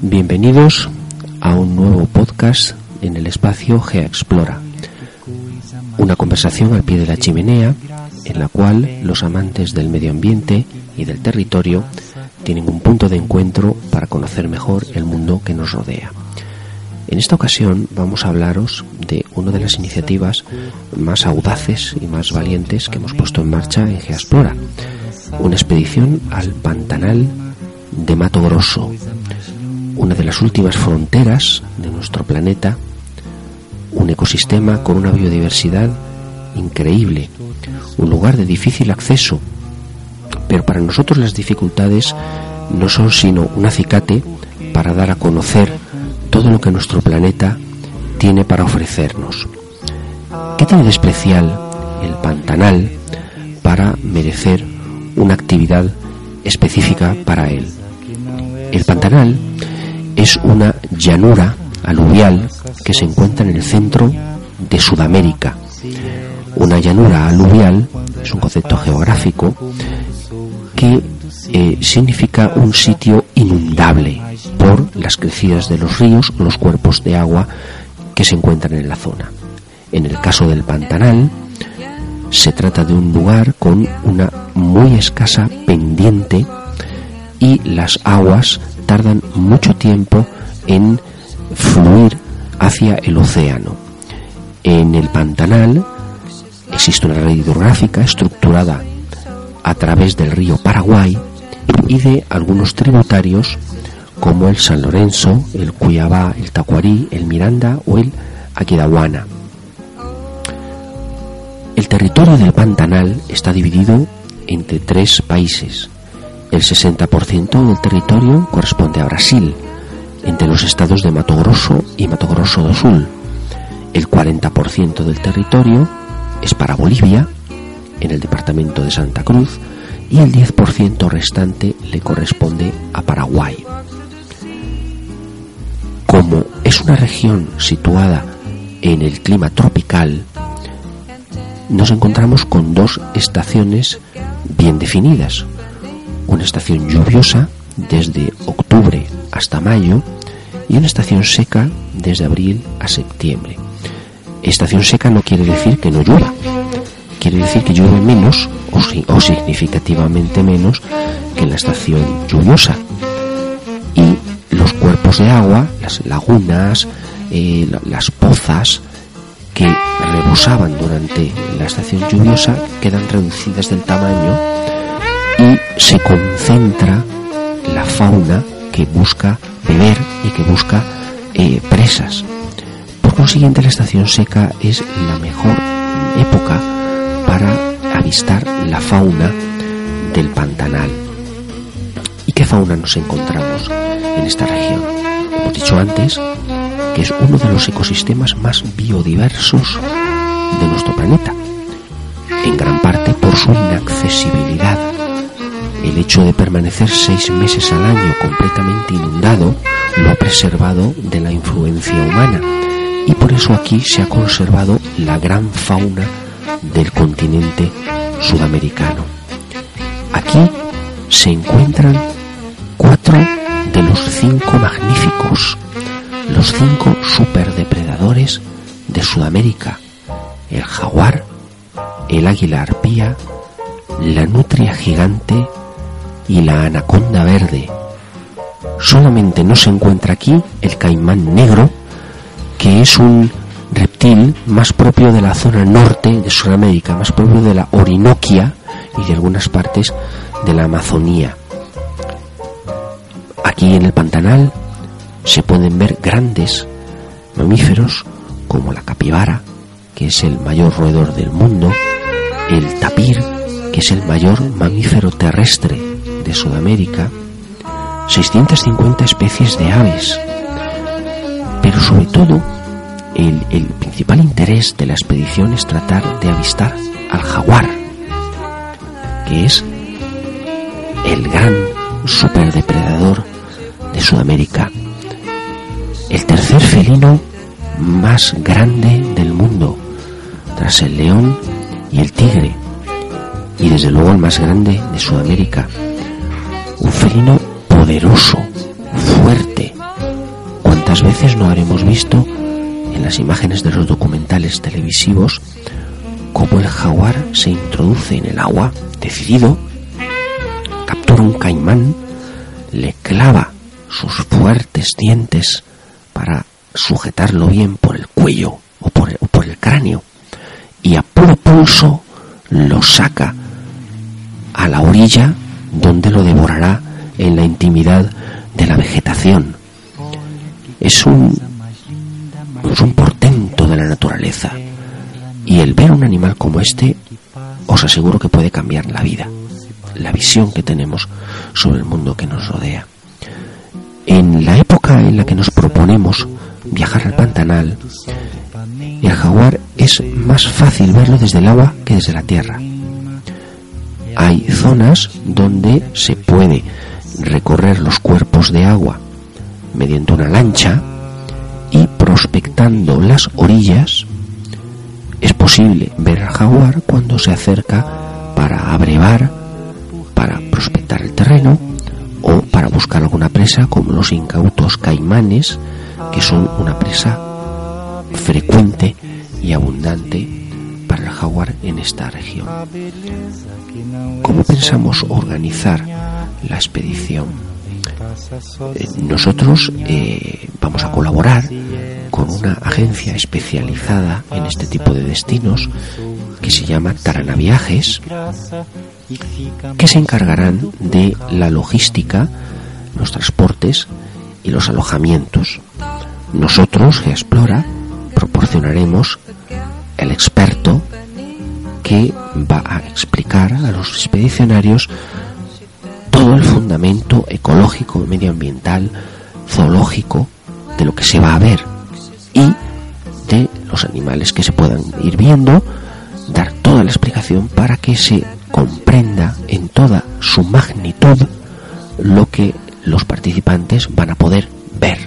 Bienvenidos a un nuevo podcast en el espacio GeoExplora, una conversación al pie de la chimenea en la cual los amantes del medio ambiente y del territorio tienen un punto de encuentro para conocer mejor el mundo que nos rodea. En esta ocasión vamos a hablaros de una de las iniciativas más audaces y más valientes que hemos puesto en marcha en Geoexplora, una expedición al Pantanal de Mato Grosso, una de las últimas fronteras de nuestro planeta, un ecosistema con una biodiversidad increíble, un lugar de difícil acceso, pero para nosotros las dificultades no son sino un acicate para dar a conocer todo lo que nuestro planeta tiene para ofrecernos. ¿Qué tiene de especial el Pantanal para merecer una actividad específica para él? El Pantanal es una llanura aluvial que se encuentra en el centro de Sudamérica. Una llanura aluvial es un concepto geográfico que eh, significa un sitio inundable por las crecidas de los ríos los cuerpos de agua que se encuentran en la zona. En el caso del Pantanal, se trata de un lugar con una muy escasa pendiente y las aguas tardan mucho tiempo en fluir hacia el océano. En el Pantanal existe una red hidrográfica estructurada a través del río Paraguay y de algunos tributarios como el San Lorenzo, el Cuyabá, el Tacuarí, el Miranda o el Aquidauana. El territorio del Pantanal está dividido entre tres países, el 60% del territorio corresponde a Brasil, entre los estados de Mato Grosso y Mato Grosso do Sul. El 40% del territorio es para Bolivia, en el departamento de Santa Cruz, y el 10% restante le corresponde a Paraguay. Como es una región situada en el clima tropical, nos encontramos con dos estaciones bien definidas, una estación lluviosa desde octubre hasta mayo y una estación seca desde abril a septiembre. Estación seca no quiere decir que no llueva, quiere decir que llueve menos o, significativamente menos que en la estación lluviosa. Y los cuerpos de agua, las lagunas, eh, las pozas que rebosaban durante la estación lluviosa quedan reducidas del tamaño y se concentra la fauna que busca beber y que busca eh, presas. Por consiguiente, la estación seca es la mejor época para avistar la fauna del Pantanal. ¿Y qué fauna nos encontramos en esta región? Hemos dicho antes que es uno de los ecosistemas más biodiversos de nuestro planeta, en gran parte por su inaccesibilidad. El hecho de permanecer seis meses al año completamente inundado lo ha preservado de la influencia humana. Y por eso aquí se ha conservado la gran fauna del continente sudamericano. Aquí se encuentran cuatro de los cinco magníficos, los cinco superdepredadores de Sudamérica, el jaguar, el águila arpía, la nutria gigante y la anaconda verde. Solamente no se encuentra aquí el caimán negro, que es un reptil más propio de la zona norte de Sudamérica, más propio de la Orinoquia y de algunas partes de la Amazonía. Aquí en el Pantanal se pueden ver grandes mamíferos como la capibara, que es el mayor roedor del mundo, el tapir, que es el mayor mamífero terrestre de Sudamérica, 650 especies de aves. Pero sobre todo, el, el principal interés de la expedición es tratar de avistar al jaguar, que es el gran superdepredador de Sudamérica, el tercer felino más grande del mundo, tras el león y el tigre, y desde luego el más grande de Sudamérica felino poderoso, fuerte. ¿Cuántas veces no habremos visto en las imágenes de los documentales televisivos cómo el jaguar se introduce en el agua decidido, captura un caimán, le clava sus fuertes dientes para sujetarlo bien por el cuello o por el, por el cráneo y a puro pulso lo saca a la orilla donde lo devorará en la intimidad de la vegetación. Es un, es un portento de la naturaleza y el ver un animal como este os aseguro que puede cambiar la vida, la visión que tenemos sobre el mundo que nos rodea. Proponemos viajar al Pantanal, el jaguar es más fácil verlo desde el agua que desde la tierra. Hay zonas donde se puede recorrer los cuerpos de agua mediante una lancha y prospectando las orillas es posible ver al jaguar cuando se acerca para abrevar, para prospectar el terreno para buscar alguna presa como los incautos caimanes que son una presa frecuente y abundante para el jaguar en esta región. ¿Cómo pensamos organizar la expedición? Eh, nosotros eh, vamos a colaborar con una agencia especializada en este tipo de destinos que se llama Tarana Viajes, que se encargarán de la logística, los transportes y los alojamientos. Nosotros, Explora, proporcionaremos el experto que va a explicar a los expedicionarios todo el fundamento ecológico, medioambiental, zoológico de lo que se va a ver y de los animales que se puedan ir viendo, dar toda la explicación para que se comprenda en toda su magnitud lo que los participantes van a poder ver.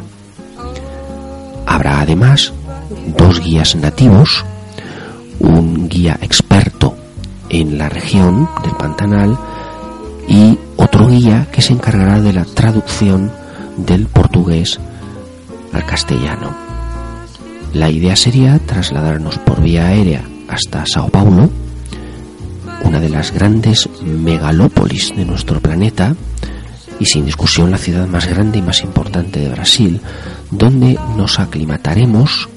Habrá además dos guías nativos, un guía experto en la región del Pantanal y otro guía que se encargará de la traducción del portugués al castellano. La idea sería trasladarnos por vía aérea hasta Sao Paulo, una de las grandes megalópolis de nuestro planeta y sin discusión la ciudad más grande y más importante de Brasil, donde nos aclimataremos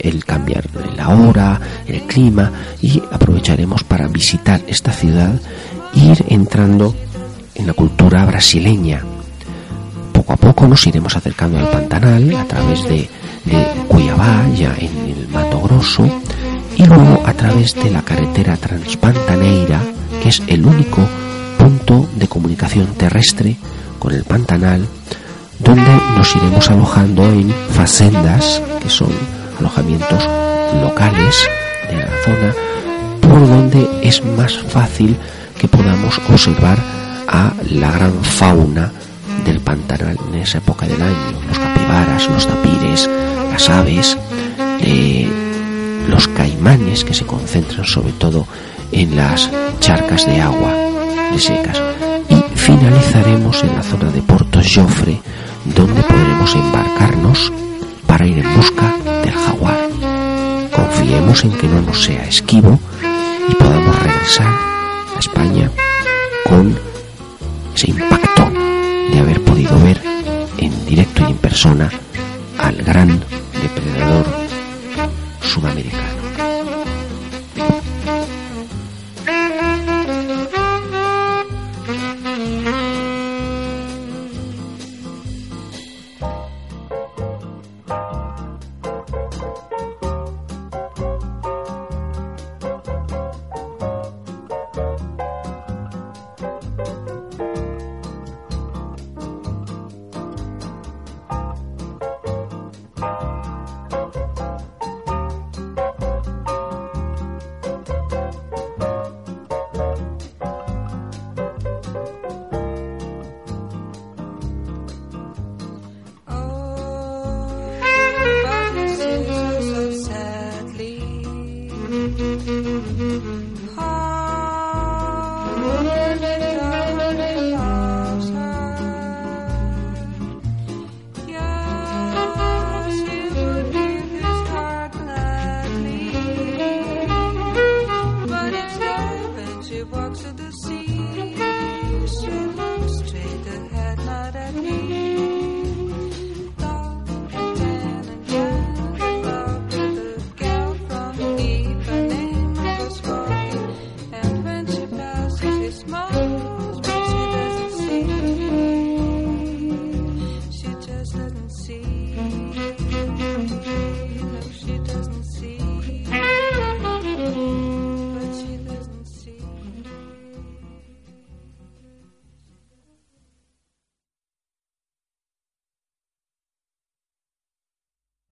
el cambiar la hora, el clima y aprovecharemos para visitar esta ciudad e ir entrando en la cultura brasileña. Poco a poco nos iremos acercando al Pantanal a través de, de Cuiabá, ya en el Mato Grosso, y luego a través de la carretera Transpantaneira, que es el único punto de comunicación terrestre con el Pantanal donde nos iremos alojando en facendas, que son alojamientos locales de la zona, por donde es más fácil que podamos observar a la gran fauna del pantanal en esa época del año, los capibaras, los tapires, las aves, eh, los caimanes que se concentran sobre todo en las charcas de agua de secas y finalizaremos en la zona de Porto Joffre donde podremos embarcarnos para ir en busca del jaguar. Confiemos en que no nos sea esquivo y podamos regresar a España con ese impacto de haber podido ver en directo y en persona al gran depredador sudamericano.